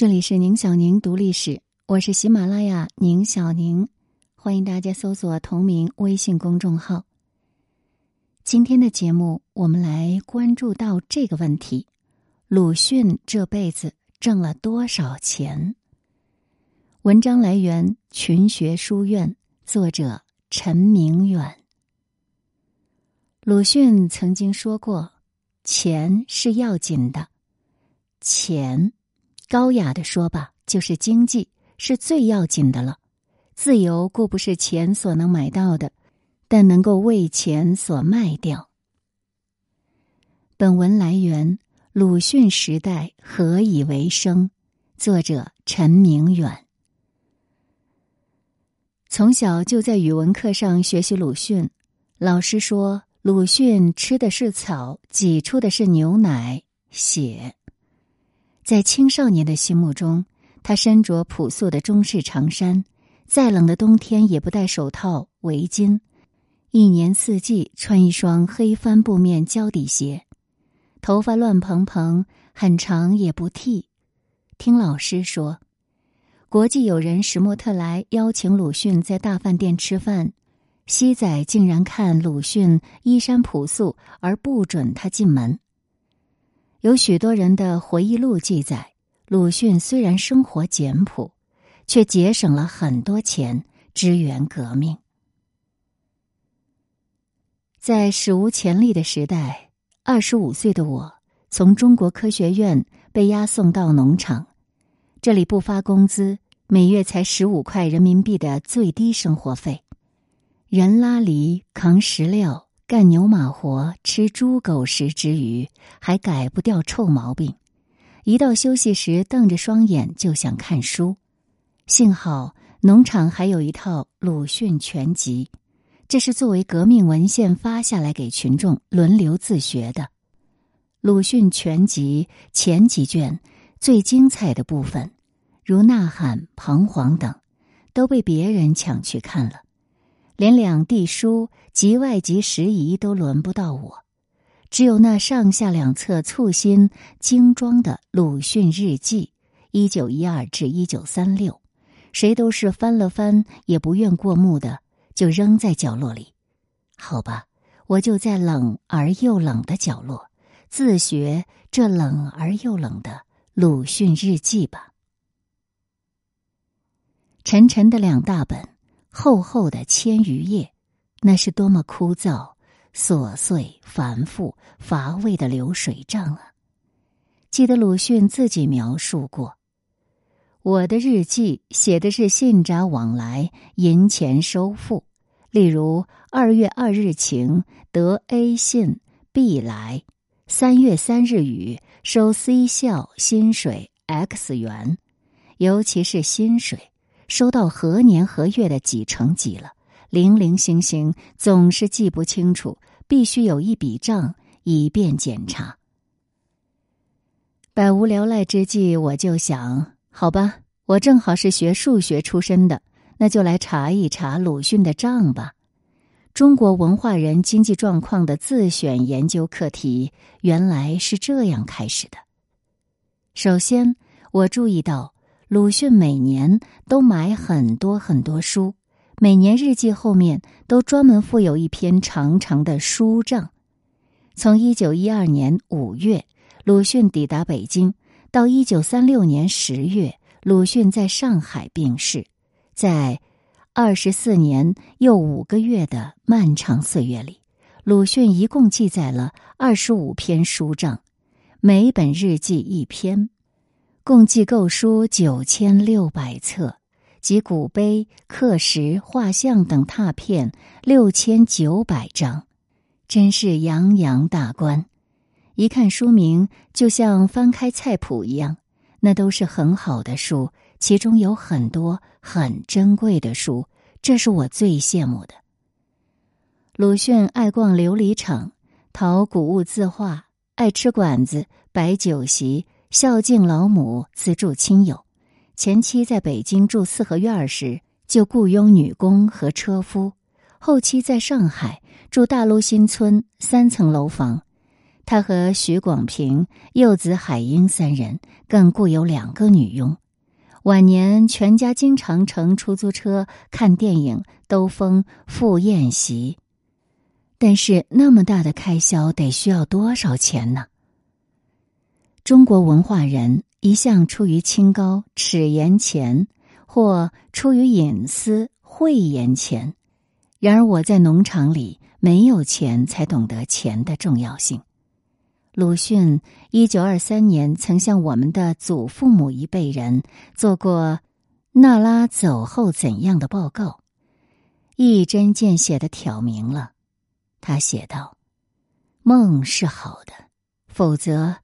这里是宁小宁读历史，我是喜马拉雅宁小宁，欢迎大家搜索同名微信公众号。今天的节目，我们来关注到这个问题：鲁迅这辈子挣了多少钱？文章来源群学书院，作者陈明远。鲁迅曾经说过：“钱是要紧的，钱。”高雅的说吧，就是经济是最要紧的了。自由固不是钱所能买到的，但能够为钱所卖掉。本文来源：鲁迅时代何以为生？作者陈明远。从小就在语文课上学习鲁迅，老师说鲁迅吃的是草，挤出的是牛奶、血。在青少年的心目中，他身着朴素的中式长衫，再冷的冬天也不戴手套、围巾，一年四季穿一双黑帆布面胶底鞋，头发乱蓬蓬，很长也不剃。听老师说，国际友人史莫特来邀请鲁迅在大饭店吃饭，西仔竟然看鲁迅衣衫朴素而不准他进门。有许多人的回忆录记载，鲁迅虽然生活简朴，却节省了很多钱支援革命。在史无前例的时代，二十五岁的我从中国科学院被押送到农场，这里不发工资，每月才十五块人民币的最低生活费，人拉犁扛石料。干牛马活、吃猪狗食之余，还改不掉臭毛病。一到休息时，瞪着双眼就想看书。幸好农场还有一套鲁迅全集，这是作为革命文献发下来给群众轮流自学的。鲁迅全集前几卷最精彩的部分，如《呐喊》《彷徨》等，都被别人抢去看了。连两地书及外籍时宜都轮不到我，只有那上下两册簇新精装的鲁迅日记（一九一二至一九三六），谁都是翻了翻也不愿过目的，就扔在角落里。好吧，我就在冷而又冷的角落自学这冷而又冷的鲁迅日记吧。沉沉的两大本。厚厚的千余页，那是多么枯燥、琐碎、繁复、乏味的流水账啊！记得鲁迅自己描述过：“我的日记写的是信札往来、银钱收付。例如，二月二日晴，得 A 信 B 来；三月三日雨，收 C 校薪水 X 元。尤其是薪水。”收到何年何月的几成几了，零零星星，总是记不清楚，必须有一笔账以便检查。百无聊赖之际，我就想，好吧，我正好是学数学出身的，那就来查一查鲁迅的账吧。中国文化人经济状况的自选研究课题，原来是这样开始的。首先，我注意到。鲁迅每年都买很多很多书，每年日记后面都专门附有一篇长长的书账。从一九一二年五月鲁迅抵达北京，到一九三六年十月鲁迅在上海病逝，在二十四年又五个月的漫长岁月里，鲁迅一共记载了二十五篇书账，每本日记一篇。共计购书九千六百册，及古碑、刻石、画像等拓片六千九百张，真是洋洋大观。一看书名，就像翻开菜谱一样，那都是很好的书，其中有很多很珍贵的书，这是我最羡慕的。鲁迅爱逛琉璃厂，淘古物字画，爱吃馆子，摆酒席。孝敬老母，资助亲友。前妻在北京住四合院时，就雇佣女工和车夫；后期在上海住大陆新村三层楼房，他和许广平、幼子海英三人，更雇有两个女佣。晚年，全家经常乘出租车看电影、兜风、赴宴席。但是，那么大的开销得需要多少钱呢？中国文化人一向出于清高，耻言钱，或出于隐私，讳言钱。然而，我在农场里没有钱，才懂得钱的重要性。鲁迅一九二三年曾向我们的祖父母一辈人做过娜拉走后怎样的报告，一针见血的挑明了。他写道：“梦是好的，否则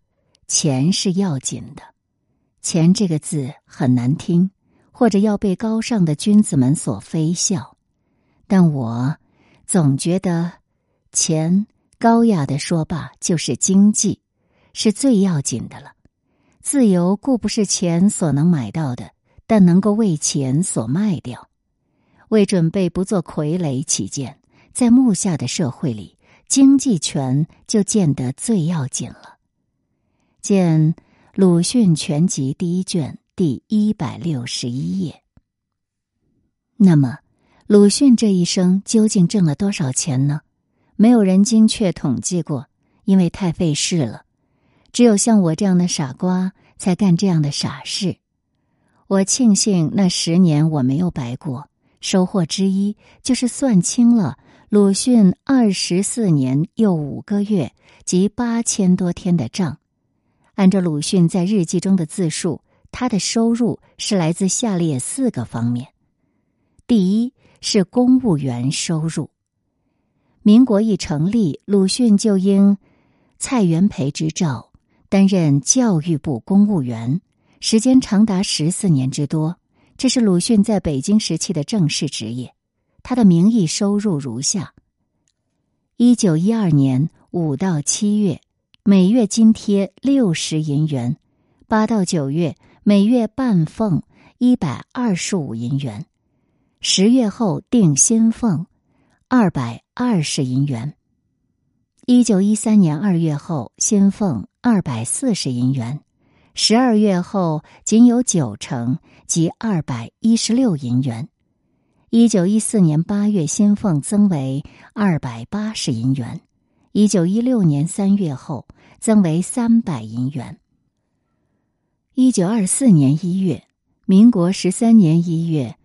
钱是要紧的。钱这个字很难听，或者要被高尚的君子们所非笑。但我总觉得钱。”高雅的说罢，就是经济，是最要紧的了。自由固不是钱所能买到的，但能够为钱所卖掉。为准备不做傀儡起见，在目下的社会里，经济权就见得最要紧了。见《鲁迅全集》第一卷第一百六十一页。那么，鲁迅这一生究竟挣了多少钱呢？没有人精确统计过，因为太费事了。只有像我这样的傻瓜才干这样的傻事。我庆幸那十年我没有白过。收获之一就是算清了鲁迅二十四年又五个月及八千多天的账。按照鲁迅在日记中的自述，他的收入是来自下列四个方面：第一是公务员收入。民国一成立，鲁迅就应蔡元培之召担任教育部公务员，时间长达十四年之多。这是鲁迅在北京时期的正式职业。他的名义收入如下：一九一二年五到七月，每月津贴六十银元；八到九月，每月半俸一百二十五银元；十月后定薪俸。二百二十银元。一九一三年二月后，薪俸二百四十银元；十二月后仅有九成，即二百一十六银元。一九一四年八月，薪俸增为二百八十银元；一九一六年三月后，增为三百银元。一九二四年一月，民国十三年一月。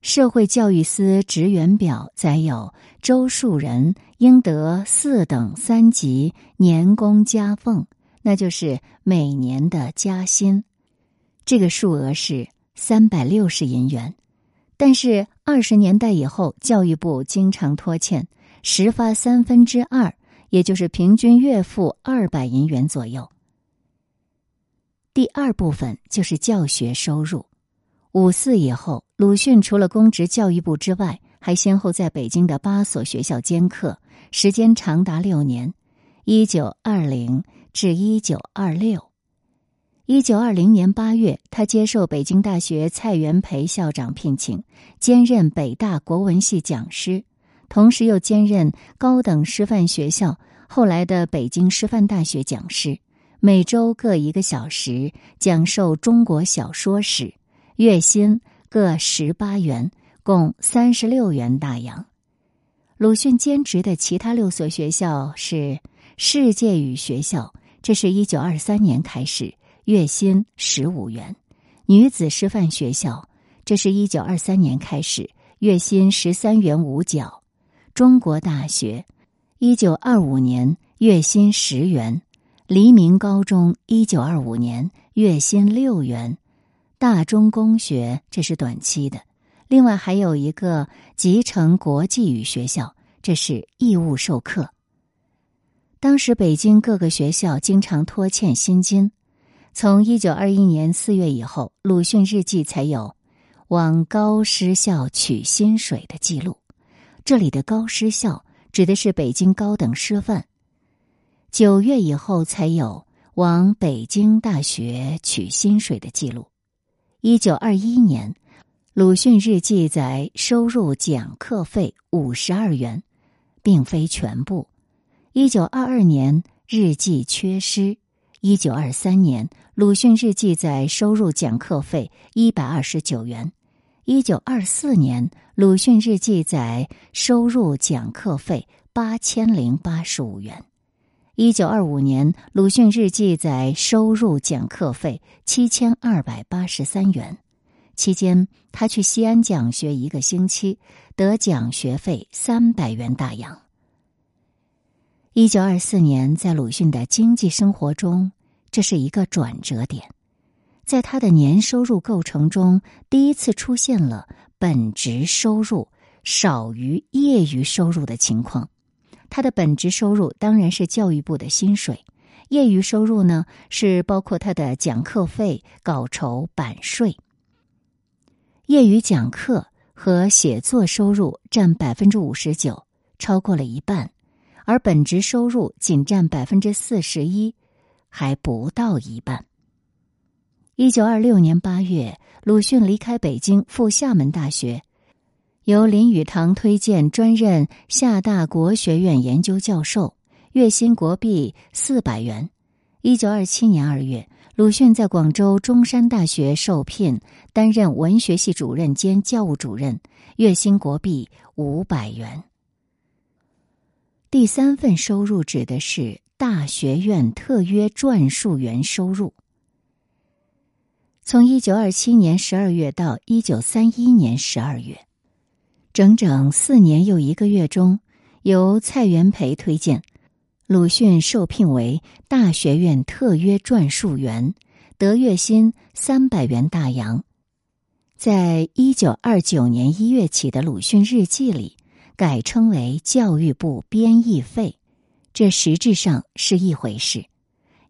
社会教育司职员表载有周树人应得四等三级年功加俸，那就是每年的加薪，这个数额是三百六十银元。但是二十年代以后，教育部经常拖欠，实发三分之二，也就是平均月付二百银元左右。第二部分就是教学收入。五四以后，鲁迅除了公职教育部之外，还先后在北京的八所学校兼课，时间长达六年，一九二零至一九二六。一九二零年八月，他接受北京大学蔡元培校长聘请，兼任北大国文系讲师，同时又兼任高等师范学校后来的北京师范大学讲师，每周各一个小时讲授中国小说史。月薪各十八元，共三十六元大洋。鲁迅兼职的其他六所学校是世界语学校，这是一九二三年开始，月薪十五元；女子师范学校，这是一九二三年开始，月薪十三元五角；中国大学，一九二五年月薪十元；黎明高中，一九二五年月薪六元。大中公学这是短期的，另外还有一个集成国际语学校，这是义务授课。当时北京各个学校经常拖欠薪金，从一九二一年四月以后，鲁迅日记才有往高师校取薪水的记录。这里的高师校指的是北京高等师范。九月以后才有往北京大学取薪水的记录。一九二一年，鲁迅日记载收入讲课费五十二元，并非全部。一九二二年日记缺失。一九二三年，鲁迅日记载收入讲课费一百二十九元。一九二四年，鲁迅日记载收入讲课费八千零八十五元。一九二五年，鲁迅日记载收入讲课费七千二百八十三元。期间，他去西安讲学一个星期，得奖学费三百元大洋。一九二四年，在鲁迅的经济生活中，这是一个转折点。在他的年收入构成中，第一次出现了本职收入少于业余收入的情况。他的本职收入当然是教育部的薪水，业余收入呢是包括他的讲课费、稿酬、版税。业余讲课和写作收入占百分之五十九，超过了一半。而本职收入仅占百分之四十一，还不到一半。一九二六年八月，鲁迅离开北京赴厦门大学，由林语堂推荐专任厦大国学院研究教授，月薪国币四百元。一九二七年二月，鲁迅在广州中山大学受聘担任文学系主任兼教务主任，月薪国币五百元。第三份收入指的是大学院特约撰述员收入。从一九二七年十二月到一九三一年十二月，整整四年又一个月中，由蔡元培推荐，鲁迅受聘为大学院特约撰述员，得月薪三百元大洋。在一九二九年一月起的鲁迅日记里。改称为教育部编译费，这实质上是一回事。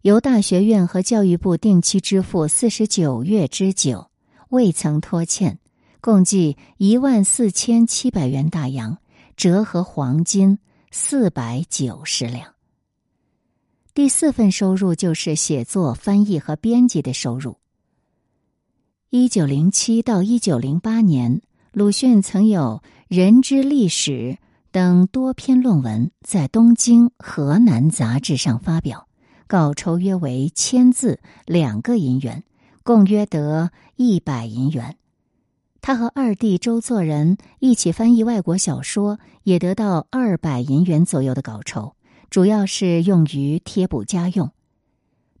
由大学院和教育部定期支付四十九月之久，未曾拖欠，共计一万四千七百元大洋，折合黄金四百九十两。第四份收入就是写作、翻译和编辑的收入。一九零七到一九零八年，鲁迅曾有。《人之历史》等多篇论文在东京、河南杂志上发表，稿酬约为千字两个银元，共约得一百银元。他和二弟周作人一起翻译外国小说，也得到二百银元左右的稿酬，主要是用于贴补家用。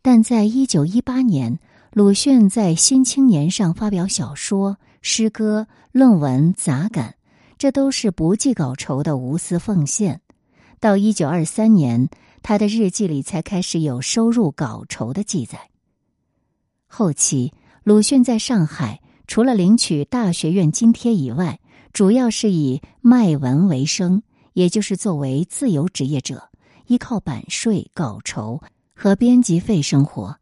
但在一九一八年，鲁迅在《新青年》上发表小说、诗歌、论文、杂感。这都是不计稿酬的无私奉献。到一九二三年，他的日记里才开始有收入稿酬的记载。后期，鲁迅在上海除了领取大学院津贴以外，主要是以卖文为生，也就是作为自由职业者，依靠版税、稿酬和编辑费生活。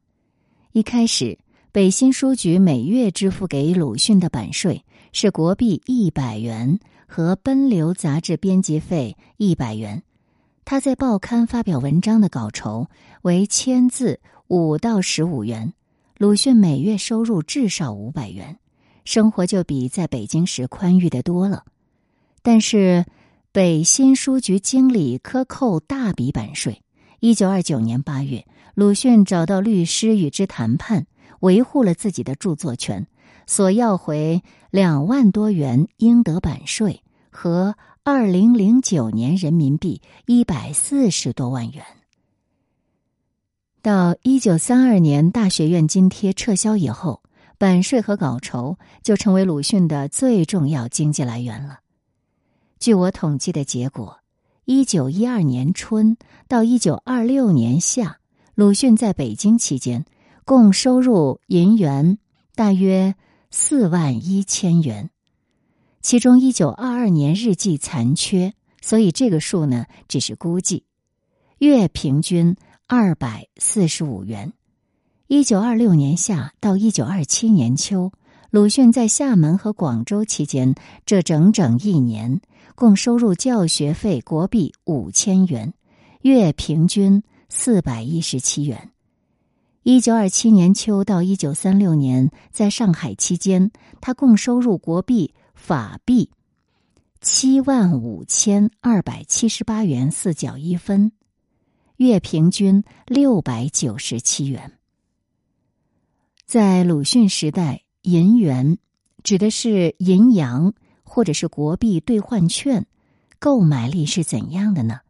一开始，北新书局每月支付给鲁迅的版税是国币一百元。和《奔流》杂志编辑费一百元，他在报刊发表文章的稿酬为千字五到十五元。鲁迅每月收入至少五百元，生活就比在北京时宽裕的多了。但是，北新书局经理克扣大笔版税。一九二九年八月，鲁迅找到律师与之谈判，维护了自己的著作权。索要回两万多元应得版税和二零零九年人民币一百四十多万元。到一九三二年大学院津贴撤销以后，版税和稿酬就成为鲁迅的最重要经济来源了。据我统计的结果，一九一二年春到一九二六年夏，鲁迅在北京期间共收入银元大约。四万一千元，其中一九二二年日记残缺，所以这个数呢只是估计。月平均二百四十五元。一九二六年夏到一九二七年秋，鲁迅在厦门和广州期间，这整整一年共收入教学费国币五千元，月平均四百一十七元。一九二七年秋到一九三六年，在上海期间，他共收入国币、法币七万五千二百七十八元四角一分，月平均六百九十七元。在鲁迅时代，银元指的是银洋或者是国币兑换券，购买力是怎样的呢？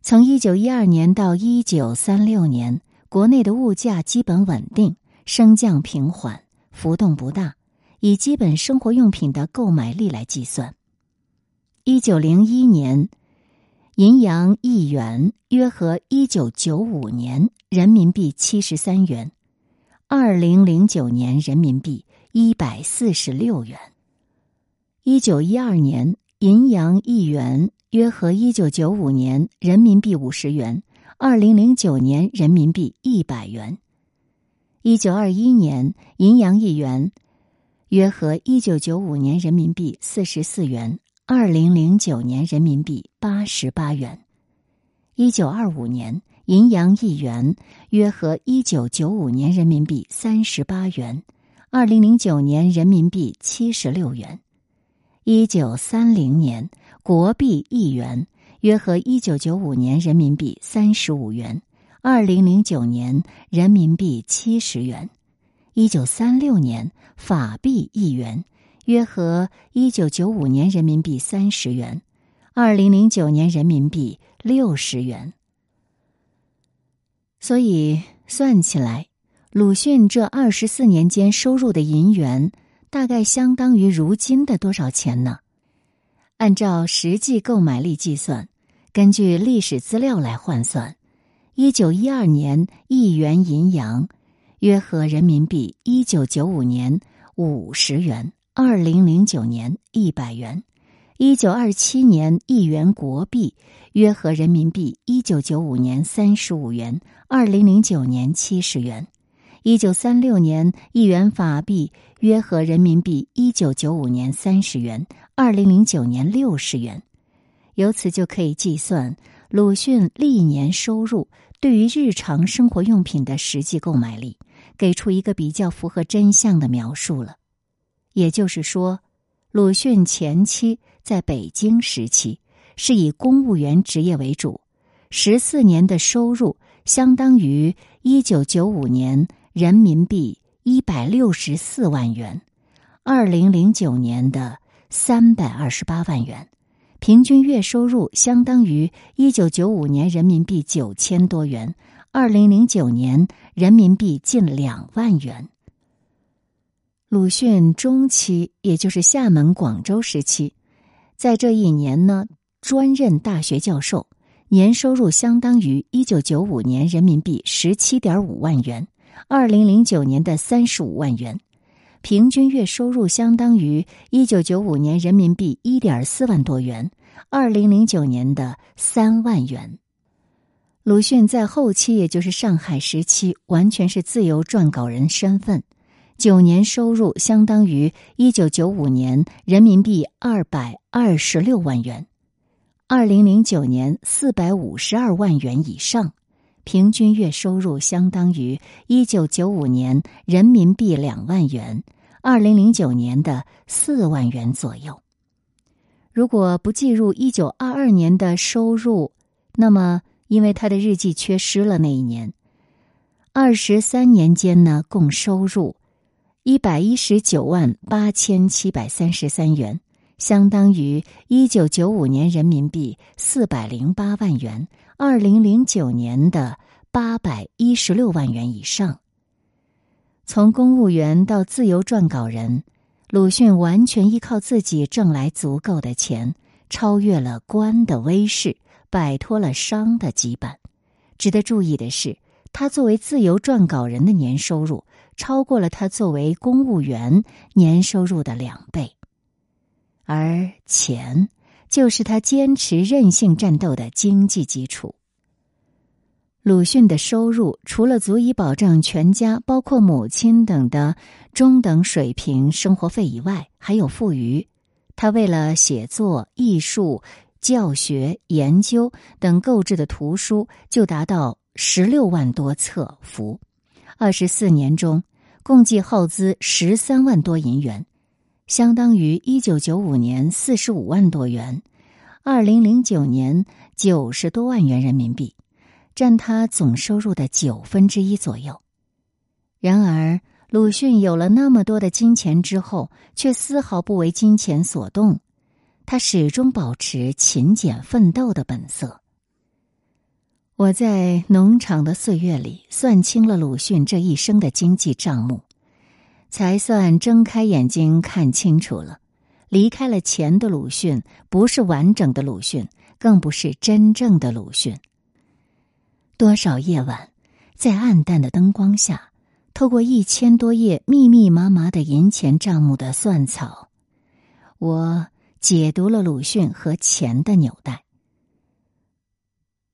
从一九一二年到一九三六年，国内的物价基本稳定，升降平缓，浮动不大。以基本生活用品的购买力来计算，一九零一年，银洋一元约合一九九五年人民币七十三元，二零零九年人民币一百四十六元。一九一二年，银洋一元。约合一九九五年人民币五十元，二零零九年人民币一百元。一九二一年银洋一元，约合一九九五年人民币四十四元，二零零九年人民币八十八元。一九二五年银洋一元，约合一九九五年人民币三十八元，二零零九年人民币七十六元。一九三零年。国币一元约合一九九五年人民币三十五元，二零零九年人民币七十元。一九三六年法币一元约合一九九五年人民币三十元，二零零九年人民币六十元。所以算起来，鲁迅这二十四年间收入的银元，大概相当于如今的多少钱呢？按照实际购买力计算，根据历史资料来换算，一九一二年一元银洋约合人民币一九九五年五十元，二零零九年一百元；一九二七年一元国币约合人民币一九九五年三十五元，二零零九年七十元；一九三六年一元法币约合人民币一九九五年三十元。二零零九年六十元，由此就可以计算鲁迅历年收入对于日常生活用品的实际购买力，给出一个比较符合真相的描述了。也就是说，鲁迅前期在北京时期是以公务员职业为主，十四年的收入相当于一九九五年人民币一百六十四万元，二零零九年的。三百二十八万元，平均月收入相当于一九九五年人民币九千多元，二零零九年人民币近两万元。鲁迅中期，也就是厦门、广州时期，在这一年呢，专任大学教授，年收入相当于一九九五年人民币十七点五万元，二零零九年的三十五万元。平均月收入相当于一九九五年人民币一点四万多元，二零零九年的三万元。鲁迅在后期，也就是上海时期，完全是自由撰稿人身份，九年收入相当于一九九五年人民币二百二十六万元，二零零九年四百五十二万元以上。平均月收入相当于一九九五年人民币两万元，二零零九年的四万元左右。如果不计入一九二二年的收入，那么因为他的日记缺失了那一年，二十三年间呢，共收入一百一十九万八千七百三十三元，相当于一九九五年人民币四百零八万元。二零零九年的八百一十六万元以上。从公务员到自由撰稿人，鲁迅完全依靠自己挣来足够的钱，超越了官的威势，摆脱了商的羁绊。值得注意的是，他作为自由撰稿人的年收入，超过了他作为公务员年收入的两倍，而钱。就是他坚持任性战斗的经济基础。鲁迅的收入除了足以保障全家，包括母亲等的中等水平生活费以外，还有富余。他为了写作、艺术、教学、研究等购置的图书就达到十六万多册幅。二十四年中，共计耗资十三万多银元。相当于一九九五年四十五万多元，二零零九年九十多万元人民币。占他总收入的九分之一左右。然而，鲁迅有了那么多的金钱之后，却丝毫不为金钱所动，他始终保持勤俭奋斗的本色。我在农场的岁月里算清了鲁迅这一生的经济账目，才算睁开眼睛看清楚了。离开了钱的鲁迅，不是完整的鲁迅，更不是真正的鲁迅。多少夜晚，在暗淡的灯光下，透过一千多页密密麻麻的银钱账目的算草，我解读了鲁迅和钱的纽带。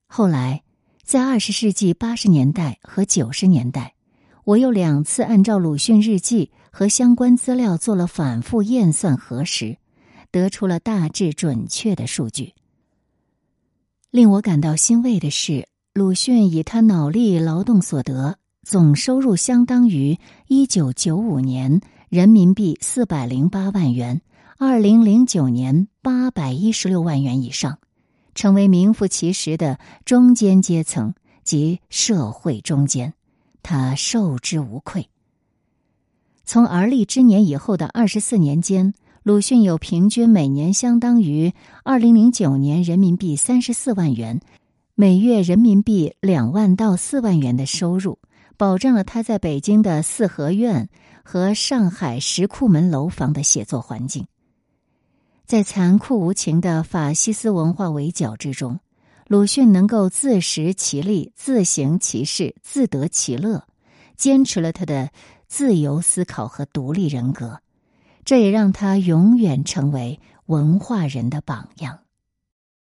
后来。在二十世纪八十年代和九十年代，我又两次按照鲁迅日记和相关资料做了反复验算核实，得出了大致准确的数据。令我感到欣慰的是，鲁迅以他脑力劳动所得总收入相当于一九九五年人民币四百零八万元，二零零九年八百一十六万元以上。成为名副其实的中间阶层及社会中间，他受之无愧。从而立之年以后的二十四年间，鲁迅有平均每年相当于二零零九年人民币三十四万元，每月人民币两万到四万元的收入，保证了他在北京的四合院和上海石库门楼房的写作环境。在残酷无情的法西斯文化围剿之中，鲁迅能够自食其力、自行其事、自得其乐，坚持了他的自由思考和独立人格，这也让他永远成为文化人的榜样。